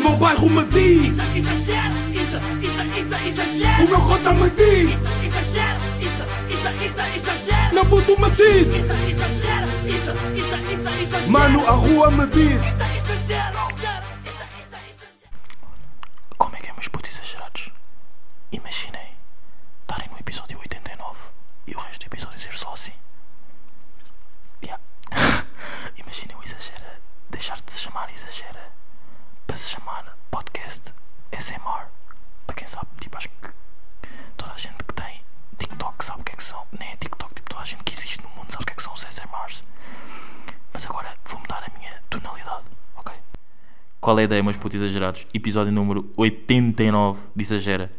meu bairro me diz. Isso, exagero, isso, isso, isso, exagero. O meu cota me diz. Isso, exagero, isso, isso, isso, exagero. Meu puto me diz. Isso, exagero, isso, isso, isso, exagero. Mano, a rua me diz. Isso, exagero, exagero, exagero. Como é que é, meus putos exagerados? Imaginem estarem no episódio 89 e o resto do episódio ser só assim. Yeah. Imaginem o exagera deixar de se chamar exagera para se chamar podcast SMR. Para quem sabe, tipo, acho que toda a gente que tem TikTok sabe o que é que são. Nem é TikTok, tipo, toda a gente que existe no mundo sabe o que é que são os SMRs. Mas agora vou mudar a minha tonalidade, ok? Qual é a ideia, meus putos exagerados? Episódio número 89 de Exagera.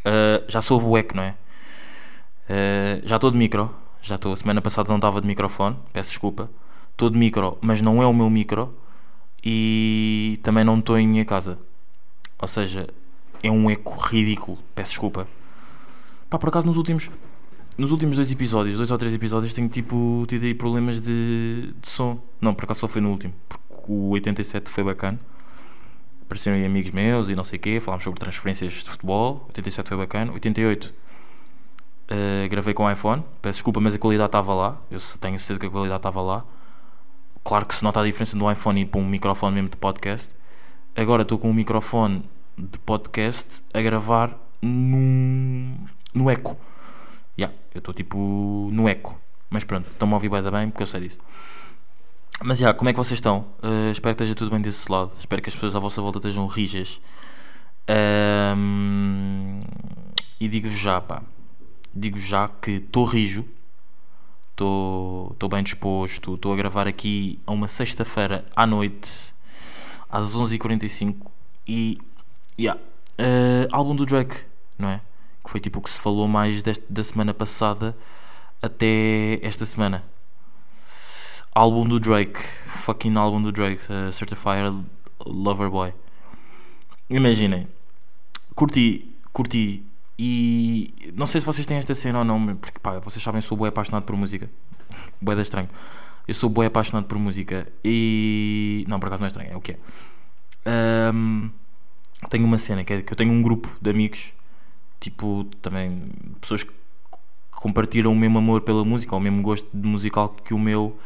Uh, já sou o eco, não é? Uh, já estou de micro. Já estou. Semana passada não estava de microfone. Peço desculpa. Estou de micro, mas não é o meu micro. E também não estou em minha casa. Ou seja, é um eco ridículo. Peço desculpa. Pá, por acaso nos últimos. Nos últimos dois episódios, dois ou três episódios, tenho tipo tido aí problemas de, de som. Não, por acaso só foi no último. Porque o 87 foi bacana. Apareceram aí amigos meus e não sei o quê. Falámos sobre transferências de futebol. 87 foi bacana. 88 uh, gravei com iPhone. Peço desculpa, mas a qualidade estava lá. Eu tenho certeza que a qualidade estava lá. Claro que se nota a diferença do iPhone e para um microfone mesmo de podcast. Agora estou com um microfone de podcast a gravar no, no eco. Yeah, eu estou tipo no eco. Mas pronto, estão-me a ouvir bem, bem porque eu sei disso. Mas já, yeah, como é que vocês estão? Uh, espero que esteja tudo bem desse lado. Espero que as pessoas à vossa volta estejam rijas. Um, e digo-vos já, pá. Digo já que estou rijo. Estou bem disposto. Estou a gravar aqui a uma sexta-feira à noite, às 11h45. E. Yeah, uh, álbum do Drake, não é? Que foi tipo o que se falou mais deste, da semana passada até esta semana álbum do Drake, fucking álbum do Drake, uh, Certified Lover Boy. Imaginem, curti, curti e não sei se vocês têm esta cena ou não, porque pá, vocês sabem, eu sou bem apaixonado por música. Boé da estranho. Eu sou bem apaixonado por música e. Não, por acaso não é estranho, é o que é. Um, tenho uma cena que é que eu tenho um grupo de amigos, tipo, também pessoas que compartilham o mesmo amor pela música, ou o mesmo gosto de musical que o meu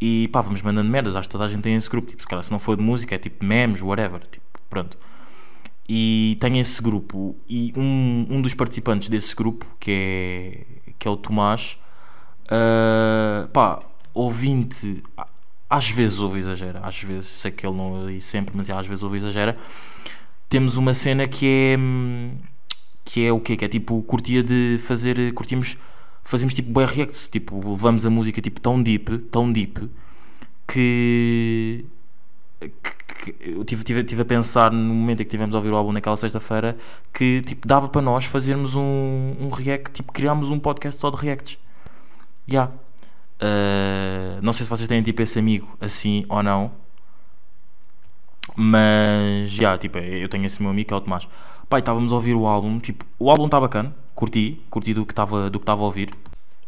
e pá, vamos mandando merdas. Acho que toda a gente tem esse grupo. Tipo, se, cara, se não for de música, é tipo memes, whatever. Tipo, pronto. E tenho esse grupo. E um, um dos participantes desse grupo, que é, que é o Tomás, uh, pá, ouvinte, às vezes ouve exagera. Às vezes, sei que ele não ouve sempre, mas às vezes ouve exagera. Temos uma cena que é. que é o quê? Que é tipo, curtia de fazer. curtimos fazemos tipo bem reacts, tipo, levamos a música tipo tão deep, tão deep, que, que, eu tive, tive, tive a pensar no momento em que tivemos a ouvir o álbum naquela sexta-feira que tipo dava para nós fazermos um, um react, tipo criámos um podcast só de reacts. Já. Yeah. Uh, não sei se vocês têm tipo esse amigo assim ou não. Mas já, yeah, tipo, eu tenho esse meu amigo que é o Tomás. Pai, estávamos a ouvir o álbum, tipo, o álbum está bacana, curti, curti do que estava a ouvir.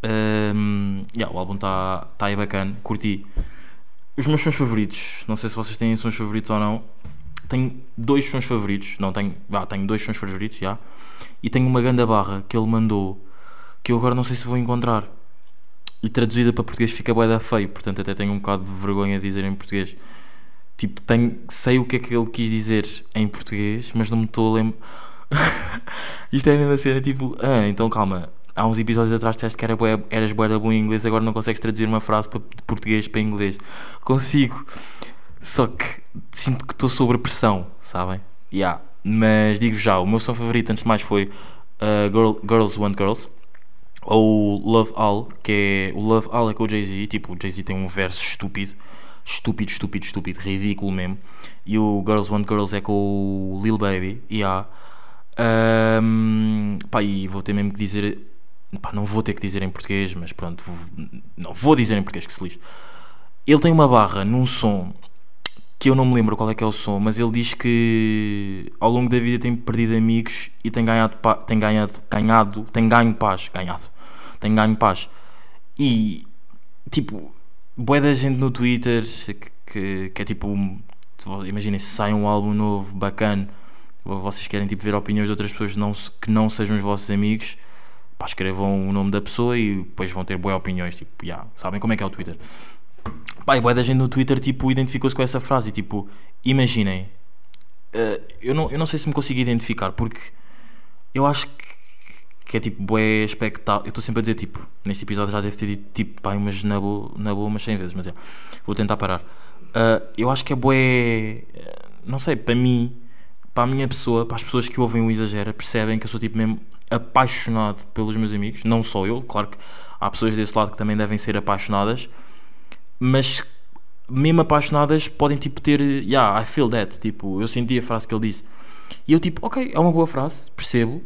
Um, yeah, o álbum está tá aí bacana, curti. Os meus sons favoritos, não sei se vocês têm sons favoritos ou não. Tenho dois sons favoritos, não tenho, ah, tenho dois sons favoritos, já. E tenho uma ganda barra que ele mandou, que eu agora não sei se vou encontrar. E traduzida para português fica bué da feio, portanto até tenho um bocado de vergonha de dizer em português. Tipo, tenho, sei o que é que ele quis dizer em português, mas não me estou a lembrar. Isto é a mesma cena, tipo, ah, então calma. Há uns episódios atrás disseste que era bué, eras bué da bom em inglês, agora não consegues traduzir uma frase de português para inglês. Consigo. Só que sinto que estou sob pressão, sabem? Yeah. Mas digo já, o meu som favorito antes de mais foi uh, Girl, Girls Want Girls ou Love All, que é o Love All é com o Jay-Z, tipo, o Jay-Z tem um verso estúpido estúpido, estúpido, estúpido, ridículo mesmo. E o Girls Want Girls é com o Lil Baby. E há. Um, pá, e vou ter mesmo que dizer. Pá, não vou ter que dizer em português, mas pronto, vou, não vou dizer em português que se lixe. Ele tem uma barra num som que eu não me lembro qual é que é o som, mas ele diz que ao longo da vida tem perdido amigos e tem ganhado, tem ganhado, ganhado, tem ganho paz, ganhado, tem ganho paz. E tipo, boa da gente no Twitter que, que, que, é tipo Imaginem se sai um álbum novo, bacana, vocês querem tipo, ver opiniões de outras pessoas não, que não sejam os vossos amigos, pá, escrevam o nome da pessoa e depois vão ter boas opiniões. Tipo, yeah, sabem como é que é o Twitter? Pá, e boa da gente no Twitter tipo, identificou-se com essa frase. Tipo, imaginem, eh, eu, não, eu não sei se me consigo identificar porque eu acho que, que é tipo, bué expectável. Eu estou sempre a dizer tipo, neste episódio já deve ter dito tipo, pá, mas na boa, na boa umas 100 vezes, mas é, vou tentar parar. Eh, eu acho que é bué, eh, não sei, para mim, para a minha pessoa, para as pessoas que ouvem o Exagera, percebem que eu sou tipo mesmo apaixonado pelos meus amigos, não só eu, claro que há pessoas desse lado que também devem ser apaixonadas, mas mesmo apaixonadas podem tipo ter, yeah, I feel that, tipo, eu senti a frase que ele disse. E eu tipo, ok, é uma boa frase, percebo,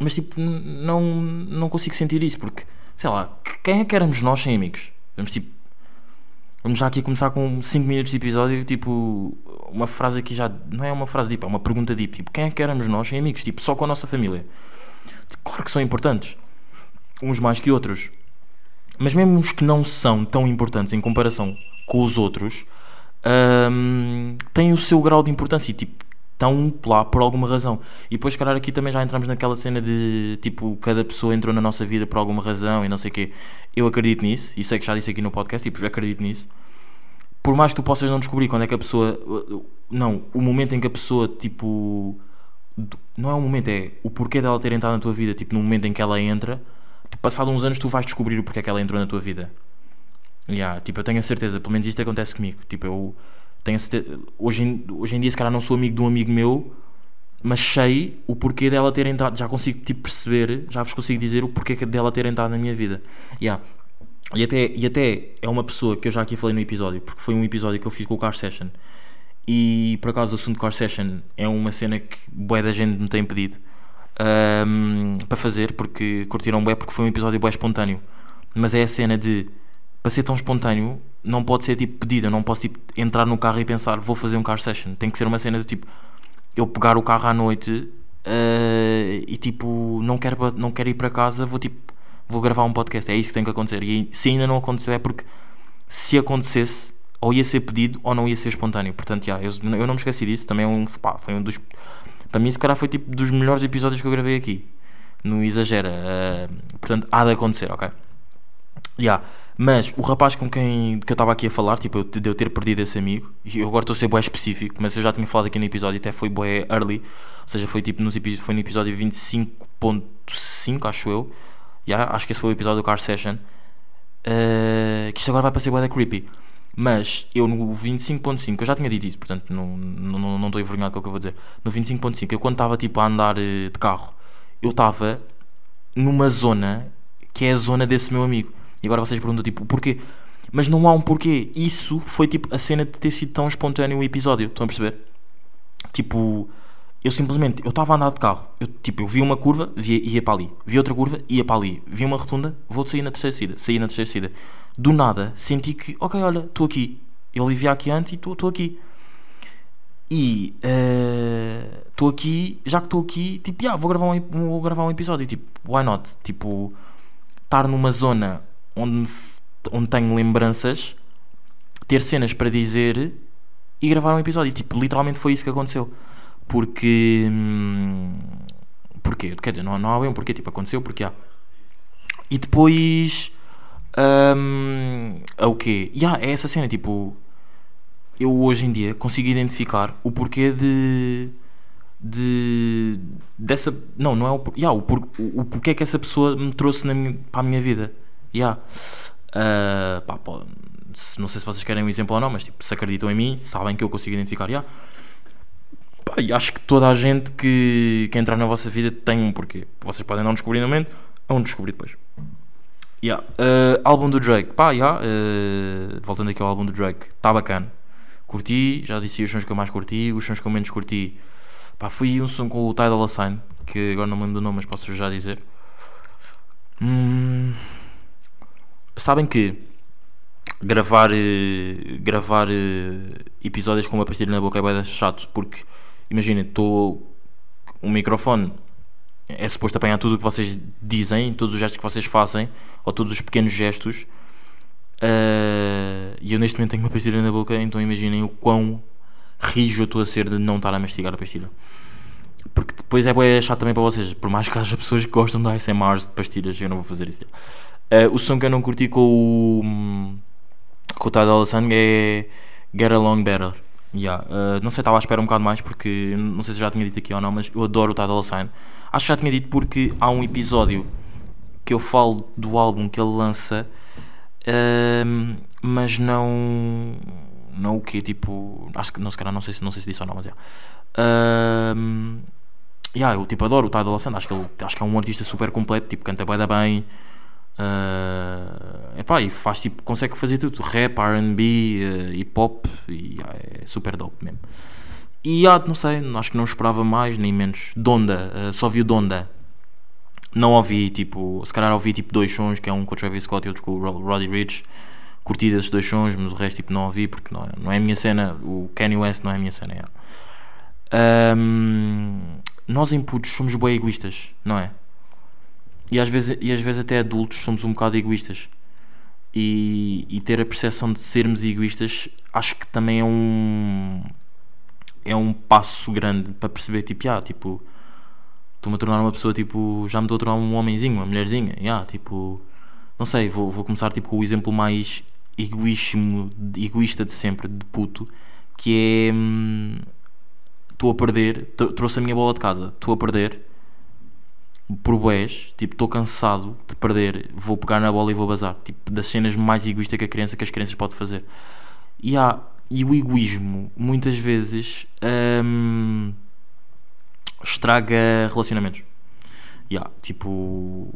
mas tipo, não, não consigo sentir isso, porque, sei lá, que- quem é que éramos nós sem amigos? Vamos tipo, vamos já aqui começar com 5 minutos de episódio, tipo, uma frase aqui já, não é uma frase deep, é uma pergunta deep, tipo, quem é que éramos nós sem amigos? Tipo, só com a nossa família. Claro que são importantes, uns mais que outros, mas mesmo os que não são tão importantes em comparação com os outros, hum, têm o seu grau de importância e tipo, estão lá por alguma razão. E depois, calhar, aqui também já entramos naquela cena de tipo, cada pessoa entrou na nossa vida por alguma razão e não sei o quê. Eu acredito nisso, e sei que já disse aqui no podcast, tipo, eu acredito nisso. Por mais que tu possas não descobrir quando é que a pessoa. Não, o momento em que a pessoa, tipo. Não é o momento, é o porquê dela ter entrado na tua vida, tipo, no momento em que ela entra. Passado uns anos, tu vais descobrir o porquê que ela entrou na tua vida. Yeah, tipo, eu tenho a certeza, pelo menos isto acontece comigo. Tipo, eu tenho a certeza, hoje em, hoje em dia, se calhar, não sou amigo de um amigo meu, mas sei o porquê dela ter entrado. Já consigo tipo, perceber, já vos consigo dizer o porquê dela ter entrado na minha vida. Yeah. E, até, e até é uma pessoa que eu já aqui falei no episódio, porque foi um episódio que eu fiz com o Car Session. E por acaso o assunto Car Session é uma cena que bué da gente me tem pedido ahm, para fazer, porque curtiram bué, porque foi um episódio bué espontâneo. Mas é a cena de para ser tão espontâneo, não pode ser tipo pedido. Eu não posso tipo, entrar no carro e pensar vou fazer um car session. Tem que ser uma cena de tipo eu pegar o carro à noite eh, e tipo não quero, não quero ir para casa, vou tipo vou gravar um podcast. É isso que tem que acontecer. E se ainda não aconteceu é porque se acontecesse ou ia ser pedido ou não ia ser espontâneo. Portanto, já, eu, eu não me esqueci disso. Também é um, pá, foi um dos. Para mim, se calhar, foi tipo dos melhores episódios que eu gravei aqui. No Exagera. eh, portanto, há de acontecer, ok? Yeah. Mas o rapaz com quem que eu estava aqui a falar, tipo, eu, de eu ter perdido esse amigo, e eu agora estou a ser bué específico, mas eu já tinha falado aqui no episódio, até foi bué early, ou seja, foi tipo nos, foi no episódio 25.5, acho eu. Yeah, acho que esse foi o episódio do Car Session. Uh, que isto agora vai para ser bué da creepy. Mas eu no 25.5, eu já tinha dito isso, portanto não estou não, não envergonhado com o que eu vou dizer. No 25.5, eu quando estava tipo a andar eh, de carro, eu estava numa zona que é a zona desse meu amigo. E agora vocês perguntam tipo, porquê? Mas não há um porquê. Isso foi tipo a cena de ter sido tão espontâneo o episódio. Estão a perceber? Tipo, eu simplesmente, eu estava a andar de carro. Eu, tipo, eu vi uma curva, via, ia para ali. Vi outra curva, ia para ali. Vi uma rotunda, vou sair na terceira saída. Saí na terceira saída. Do nada, senti que, ok, olha, estou aqui. Ele vivia aqui antes e estou aqui. E estou aqui, já que estou aqui, tipo, yeah, vou, gravar um, vou gravar um episódio. Tipo, why not? Tipo, estar numa zona onde, onde tenho lembranças, ter cenas para dizer e gravar um episódio. E, tipo, literalmente foi isso que aconteceu. Porque. hum, Porquê? Quer dizer, não, não há bem um porquê, tipo, aconteceu porque há. E depois. Hum, é o quê? Yeah, é essa cena, tipo. Eu hoje em dia consigo identificar o porquê de. de. dessa. Não, não é o. Yeah, o, por, o, o porquê que essa pessoa me trouxe na minha, para a minha vida. Yeah. Ah, pá, se- não sei se vocês querem um exemplo ou não, mas tipo, se acreditam em mim, sabem que eu consigo identificar. Yeah. Pá, e acho que toda a gente que, que entrar na vossa vida tem um porquê. Vocês podem não descobrir no momento, ou descobrir depois. Yeah. Uh, álbum do Drake, pá, yeah, uh, voltando aqui ao álbum do Drake, está bacana. Curti, já disse os sons que eu mais curti, os sons que eu menos curti. Pá, fui um som com o Tidal Assign, que agora não me lembro do nome, mas posso já dizer. Hum, sabem que gravar, eh, gravar eh, episódios com uma pastilha na boca é da chato, porque imaginem, estou um microfone é suposto apanhar tudo o que vocês dizem, todos os gestos que vocês fazem, ou todos os pequenos gestos. eh, e eu neste momento tenho uma pastilha na boca, então imaginem o quão rijo eu estou a ser de não estar a mastigar a pastilha. Porque depois é bué chato também para vocês, por mais que haja pessoas que gostam de ASMRs de pastilhas, eu não vou fazer isso. Eh, o som que eu não curti com o. hum, com o Tidal Sun é Get Along Better. Yeah. eh, não sei, estava à espera um bocado mais porque não sei se já tinha dito aqui ou não, mas eu adoro o Tidal Sign. Acho que já tinha dito porque há um episódio que eu falo do álbum que ele lança, ehm, mas não. Não o quê? Tipo. Acho que não, se calhar não sei, se- não sei se disse ou não, mas é. Ehm, yeah, eu tipo adoro o Tidal Sun, acho que, ele, acho que é um artista super completo, tipo, canta bem bem. Uh, epá, e faz tipo, consegue fazer tudo: rap, RB, uh, hip hop, e ah, é super dope mesmo. E ah, não sei, acho que não esperava mais nem menos. Donda, uh, só vi o Donda. Não ouvi, tipo, se calhar ouvi tipo dois sons, que é um com o Travis Scott e outro com o Rod- Roddy Rich. Curti desses dois sons, mas o resto tipo não ouvi porque não, é- não é a minha cena. O Kanye West não é a minha cena. É. Um, nós em putos somos bem egoístas, não é? E às, vezes, e às vezes até adultos somos um bocado egoístas. E, e ter a percepção de sermos egoístas acho que também é um é um passo grande para perceber tipo, ah, tipo estou-me a tornar uma pessoa tipo, já me estou a tornar um homenzinho, uma mulherzinha, yeah, tipo, não sei, vou, vou começar tipo com o exemplo mais egoísmo, egoísta de sempre, de puto, que é hum, estou a perder, trouxe a minha bola de casa, estou a perder por bués, tipo, estou cansado de perder, vou pegar na bola e vou bazar. Tipo, das cenas mais egoístas que a criança que as crianças podem fazer. E, há, e o egoísmo, muitas vezes, hum, estraga relacionamentos. Yeah, tipo,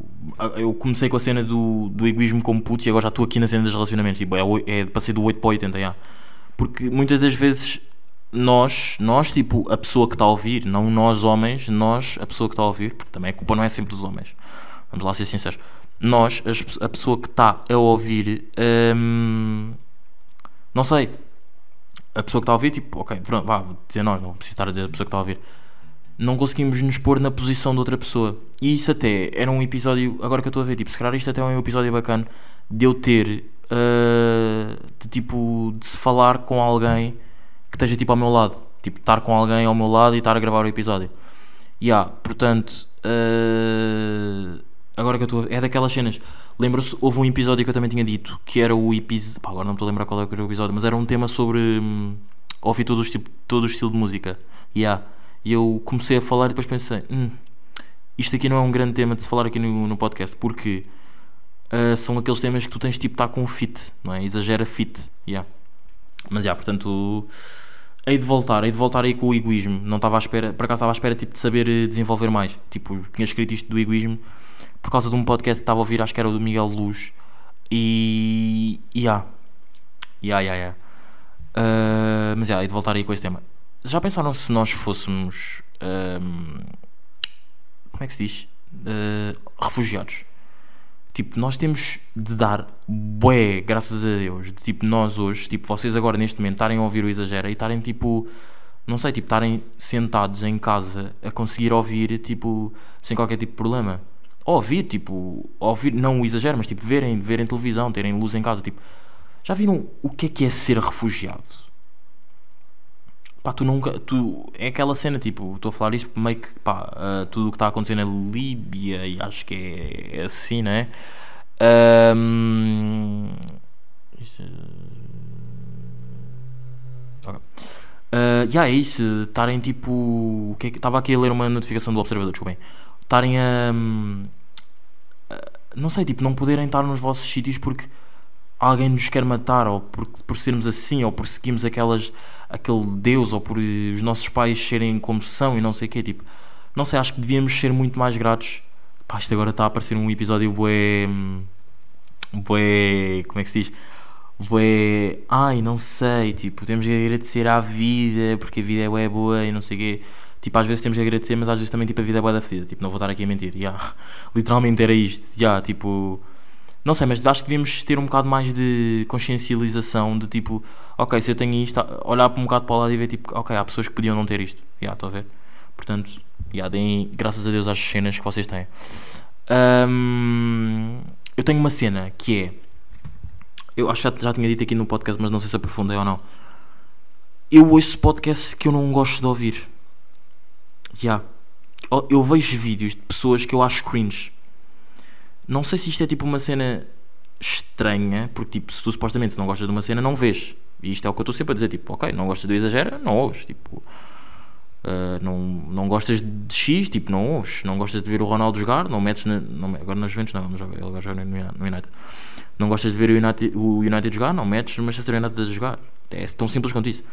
eu comecei com a cena do, do egoísmo como puto e agora já estou aqui na cena dos relacionamentos. Tipo, é, é, passei do 8 para 80, yeah. Porque muitas das vezes nós, nós, tipo, a pessoa que está a ouvir, não nós homens, nós, a pessoa que está a ouvir, porque também a culpa não é sempre dos homens, vamos lá ser sinceros. Nós, a pessoa que está a ouvir, hum, não sei, a pessoa que está a ouvir, tipo, ok, pronto, vá, vou dizer nós, não preciso estar a dizer a pessoa que está a ouvir. Não conseguimos nos pôr na posição de outra pessoa. E isso até era um episódio, agora que eu estou a ver, tipo, se calhar isto até é um episódio bacana de eu ter, uh, de tipo, de se falar com alguém que esteja tipo ao meu lado. Tipo, estar com alguém ao meu lado e estar a gravar o episódio. E yeah, portanto, uh, agora que eu estou é daquelas cenas. Lembro-se, houve um episódio que eu também tinha dito que era o episódio. Agora não me estou a lembrar qual era o episódio, mas era um tema sobre hum, ouvir todo o, tipo, todo o estilo de música. Yeah. E eu comecei a falar e depois pensei: hum, isto aqui não é um grande tema de se falar aqui no, no podcast, porque uh, são aqueles temas que tu tens tipo estar com fit, não é? Exagera fit. Yeah. Mas já, portanto, hei de voltar, hei de voltar aí com o egoísmo. Não estava à espera, por acaso estava à espera tipo, de saber eh, desenvolver mais. Tipo, tinha escrito isto do egoísmo por causa de um podcast que estava a ouvir, acho que era o do Miguel Luz. E. e yeah. Yeah, yeah, yeah. Uh, mas já, hei de voltar aí com esse tema. Já pensaram se nós fôssemos. como é que se diz? Uh, refugiados. Tipo, nós temos de dar bué, graças a Deus, de tipo, nós hoje, tipo, vocês agora neste momento estarem a ouvir o Exagera e estarem tipo, não sei, tipo, estarem sentados em casa a conseguir ouvir, tipo, sem qualquer tipo de problema. Ouvir, tipo, ouvir, não o Exagero, mas tipo, verem, verem televisão, terem luz em casa, tipo, já viram o que é que é ser refugiado? Pá, tu nunca. Tu, é aquela cena, tipo, estou a falar isto meio que, pá, ah, tudo o que está acontecendo na Líbia, e acho que é, é assim, não é? Ahm, isto é- ok. Ah, já é isso, estarem tipo. é Estava aqui a ler uma notificação do Observador, desculpem. Estarem a. a- não sei, tipo, não poderem estar nos vossos sítios porque alguém nos quer matar, ou por, por sermos assim, ou por seguirmos aquelas, aquele Deus, ou por os nossos pais serem como são e não sei o quê. Tipo, não sei, acho que devíamos ser muito mais gratos. Pá, isto agora está a aparecer um episódio bué. bué. como é que se diz? Bué. Ai, não sei, tipo, temos agradecer à vida, porque a vida é bué boa e não sei o quê. Tipo, às vezes temos que agradecer, mas às vezes também tipo, a vida é bué da fedida. Tipo, não vou estar aqui a mentir. Yeah. Literalmente era isto. Yeah, tipo. Não sei, mas acho que devíamos ter um bocado mais de consciencialização de tipo, ok, se eu tenho isto, olhar um bocado para o lado e ver tipo, ok, há pessoas que podiam não ter isto. Já, estou a ver. Portanto, já, deem graças a Deus às cenas que vocês têm. Ahm, eu tenho uma cena que é. Eu acho que já, já tinha dito aqui no podcast, mas não sei se aprofundei ou não. eu ouço podcasts que eu não gosto de ouvir. Já. Eu- Eu vejo vídeos de pessoas que eu acho cringe. Não sei se isto é tipo uma cena estranha, porque tipo, se tu supostamente não gostas de uma cena, não vês. E isto é o que eu estou sempre a dizer, tipo, ok, não gostas do exagero, não ouves, tipo, uh, não, não gostas de X, tipo, não ouves, não gostas de ver o Ronaldo jogar, não metes, na, não, agora nas Juventus não, ele agora joga no no United. Não gostas de ver o United, o United jogar, não metes no Manchester United a jogar. É tão simples quanto isso.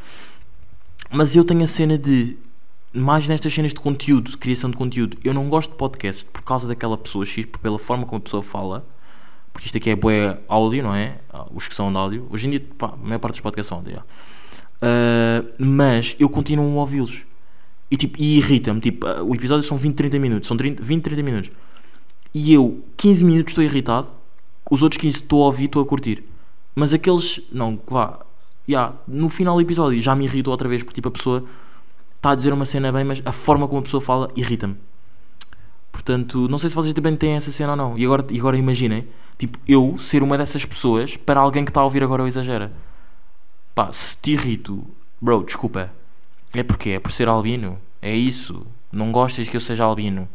Mas eu tenho a cena de, mais nestas cenas de conteúdo, de criação de conteúdo, eu não gosto de podcast por causa daquela pessoa X, pela forma como a pessoa fala, porque isto aqui é bué áudio, não é? Ah, Os que são de áudio. Hoje em dia, pá, a maior parte dos podcasts são áudio. Ah, mas eu continuo a ouvi-los. E, tipo, e irrita-me, tipo, ah, o episódio são 20, 30 minutos, são 30, 20, 30 minutos. E eu, 15 minutos estou irritado, os outros 15 estou a ouvir, estou a curtir. Mas aqueles, não, vá, já, no final do episódio já me irritou outra vez, porque tipo, a pessoa está a dizer uma cena bem, mas a forma como a pessoa fala irrita-me. Portanto, não sei se vocês também têm essa cena ou não. E agora, agora imaginem, tipo, eu ser uma dessas pessoas para alguém que está a ouvir agora o exagera. Pá, se te irrito, bro, desculpa. É porque é por ser albino. É isso. Não gostas que eu seja albino.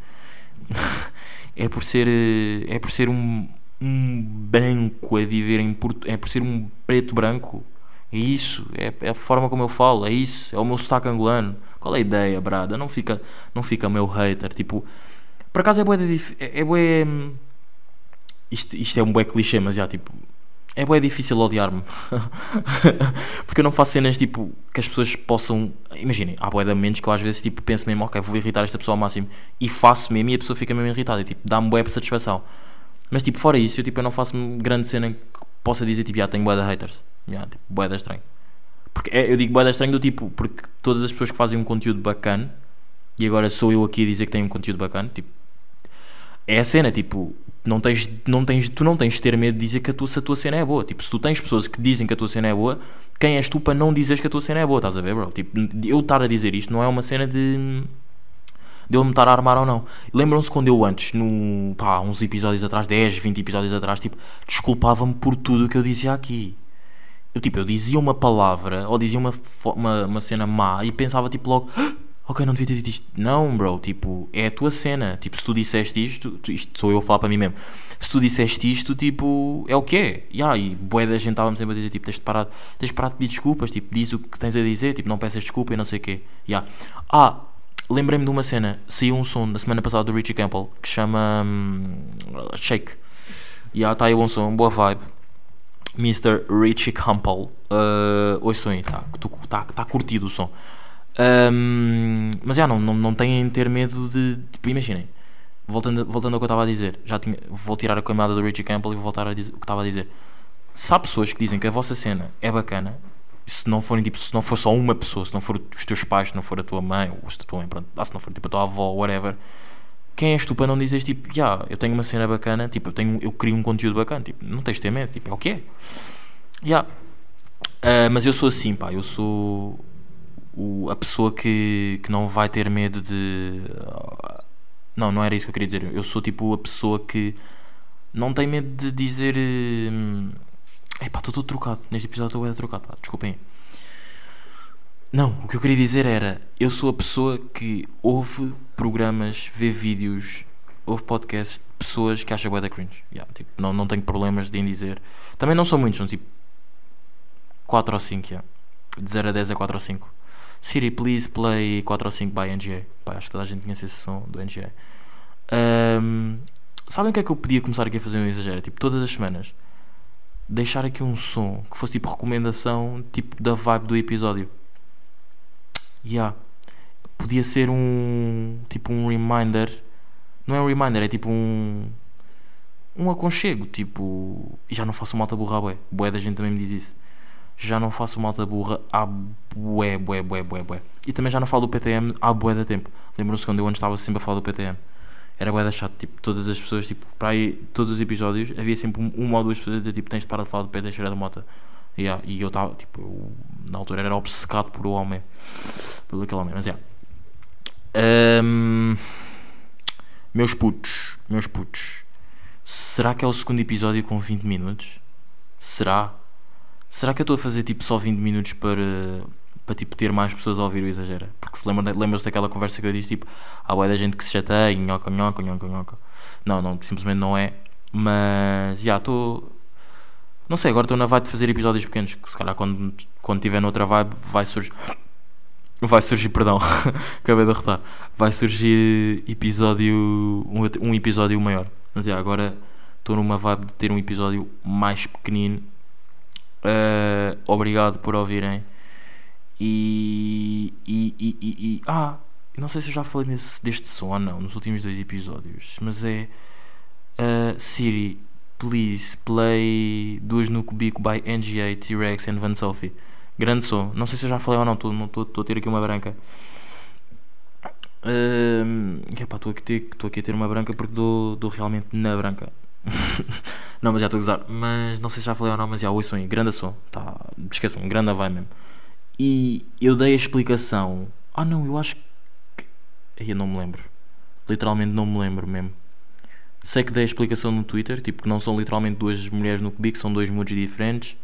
é por ser. eh, É por ser um, um branco a viver em Porto. É por ser um preto branco. É isso. É, é a forma como eu falo. É isso. É o meu sotaque angolano. Qual é a ideia, brada? Não fica, não fica meu hater. Tipo, por acaso é bué. É, é bué. hum, Isto, isto é um bué clichê, mas já, tipo. É bué difícil odiar-me. Porque eu não faço cenas tipo que as pessoas possam. Imaginem, há bué de momentos que eu às vezes tipo, penso mesmo, ok, vou irritar esta pessoa ao máximo e faço mesmo e a pessoa fica mesmo irritada e tipo, dá-me bué satisfação. Mas tipo, fora isso, eu, tipo, eu não faço grande cena que possa dizer tipo, já tenho bué de haters. Já, tipo, de estranho. Porque é- eu digo de estranho do tipo, porque todas as pessoas que fazem um conteúdo bacana e agora sou eu aqui a dizer que tenho um conteúdo bacana, tipo, é a cena, tipo, não tens, não tens, tu não tens de ter medo de dizer que a tua, se a tua cena é boa. Tipo, se tu tens pessoas que dizem que a tua cena é boa, quem és tu para não dizeres que a tua cena é boa? Estás a ver, bro? Tipo, eu estar a dizer isto não é uma cena de. de eu me estar a armar ou não. Lembram-se quando eu antes, no, pá, uns episódios atrás, 10, 20 episódios atrás, tipo, desculpava-me por tudo o que eu dizia aqui. Eu, tipo, eu dizia uma palavra ou dizia uma, uma, uma cena má e pensava, tipo, logo, "Ah, ok, não devia ter dito isto. Não, bro, tipo, é a tua cena. Tipo, se tu disseste isto, isto sou eu a falar para mim mesmo. Se tu disseste isto, tipo, é o que é. Yeah, e bué da gente estava-me sempre a dizer, tipo, tens de parar, tens de parar de pedir desculpas, tipo, diz o que tens a dizer, tipo, não peças desculpa e não sei o quê. Yeah. Ah, lembrei-me de uma cena, saiu um som da semana passada do Richie Campbell que chama hum, Shake. E yeah, tá aí bom som, boa vibe. Mr. Richie Campbell. Uh, ouçam aí, tá, tá, tá curtido o som. Um, mas já, não, não, não têm ter medo de. Tipo, imaginem, voltando, voltando ao que eu estava a dizer, já tinha, vou tirar a camada do Richie Campbell e vou voltar a dizer o que estava a dizer. Se há pessoas que dizem que a vossa cena é bacana, se não forem tipo, se não for só uma pessoa, se não for os teus pais, se não for a tua mãe, ou se tua mãe, pronto, ah, se não for tipo a tua avó, whatever, quem és tu para não dizeres tipo, já, eu tenho uma cena bacana, tipo, eu, tenho, eu crio um conteúdo bacana, tipo, não tens de ter medo, tipo, é o que é. Já. Ah, mas eu sou assim, pá, eu sou o- a pessoa que, que não vai ter medo de. Não, não era isso que eu queria dizer. Eu sou tipo a pessoa que não tem medo de dizer. hum, Epá, estou todo trocado. Neste episódio estou bem trocado, pá, desculpem. Não, o que eu queria dizer era: eu sou a pessoa que ouve programas, vê vídeos, ouve podcasts de pessoas que acham da cringe. Yeah, tipo, não, não tenho problemas de em dizer. Também não são muitos, são tipo 4 ou 5, yeah. de 0 a 10 é 4 ou 5. Siri, please play 4 ou 5 by NGA. Pá, acho que toda a gente conhece esse som do NGA. Ahm, sabem o que é que eu podia começar aqui a fazer um exagero? Tipo, todas as semanas. Deixar aqui um som que fosse tipo recomendação, tipo da vibe do episódio. Yeah. Podia ser um. Tipo um reminder. Não é um reminder, é tipo um. Um aconchego. Tipo. Já não faço malta burra, bué. Bué da gente também me diz isso já não faço malta burra há bué, bué, bué, bué, bué. E também já não falo do PTM há bué da tempo. Lembram-se quando eu antes estava sempre a falar do PTM. Era bué chato, tipo, todas as pessoas, tipo, para aí, todos os episódios, havia sempre um- uma ou duas pessoas a dizer, tipo, tens de parar de falar do PT cheira da mota. Yeah, e eu estava, tipo, eu, na altura era obcecado por o homem, pelo aquele homem, mas é. meus putos, meus putos, será que é o segundo episódio com 20 minutos? Será? Será que eu estou a fazer tipo só 20 minutos para, para tipo, ter mais pessoas a ouvir o Exagera. Porque se lembra, lembra-se daquela conversa que eu disse, tipo, há boa da gente que se chateia, nhoca, nhoca, nhoca, nhoca. Não, não, simplesmente não é. Mas, já, estou... Não sei, agora estou na vibe de fazer episódios pequenos, que se calhar quando, quando tiver noutra vibe vai surgir... Vai surgir, perdão, acabei de arrotar. Vai surgir episódio, um, um episódio maior. Mas, já, agora estou numa vibe de ter um episódio mais pequenino. Uh, obrigado por ouvirem. E, e, e, e, e ah, não sei se eu já falei nesse, deste som ou não nos últimos dois episódios, mas é uh, Siri, please play Duas no Cubico by NGA, T-Rex and Van Selfie. Grande som, não sei se eu já falei ou não, estou a ter aqui uma branca. Uh, estou aqui, aqui a ter uma branca porque dou, dou realmente na branca. não, mas já estou a gozar. Mas não sei se já falei ou não, mas já ouçam aí. Grande som. Tá, esqueçam, grande vai mesmo. E eu dei a explicação. Ah, não, eu acho que. Eu não me lembro. Literalmente não me lembro mesmo. Sei que dei a explicação no Twitter, tipo que não são literalmente duas mulheres no cubico, são dois moods diferentes.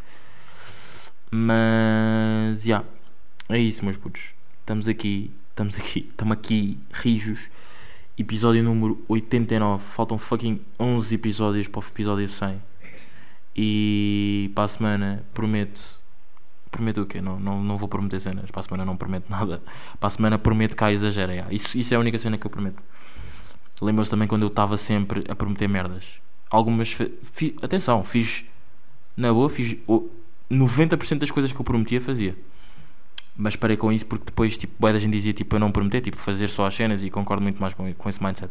Mas, já. Yeah, é isso, meus putos. Estamos aqui, estamos aqui, estamos aqui, rijos. Episódio número 89. Faltam fucking 11 episódios para o episódio 100. E para a semana prometo. Prometo o quê? Não, não, não vou prometer cenas. Para a semana não prometo nada. Para a semana prometo que há exagera. Yeah. Isso, isso é a única cena que eu prometo. Lembro-se também quando eu estava sempre a prometer merdas. Algumas. Fi, atenção, fiz. Na boa, fiz. 90% das coisas que eu prometia fazia mas parei com isso porque depois, tipo, boa da gente dizia, tipo, eu não prometer, tipo, fazer só as cenas e concordo muito mais com, com esse mindset.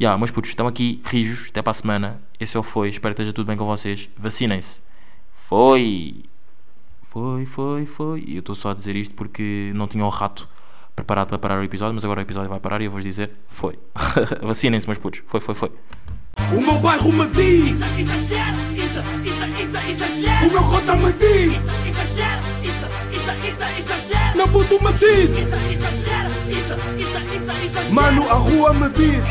Ya, yeah, mas putos, estão aqui, rijos, até para a semana. Esse é o foi, espero que esteja tudo bem com vocês. Vacinem-se. Foi! Foi, foi, foi. E eu estou só a dizer isto porque não tinha o rato preparado para parar o episódio, mas agora o episódio vai parar e eu vou-vos dizer: foi. Vacinem-se, meus putos. Foi, foi, foi. O meu bairro me diz. Exagera, isso, isso, isso, exagera. O meu cota me diz. Exagera, isso, isso, isso, exagera. Meu puto me diz. Isso, exagera, isso, isso, isso, exagera. Mano, a rua me diz.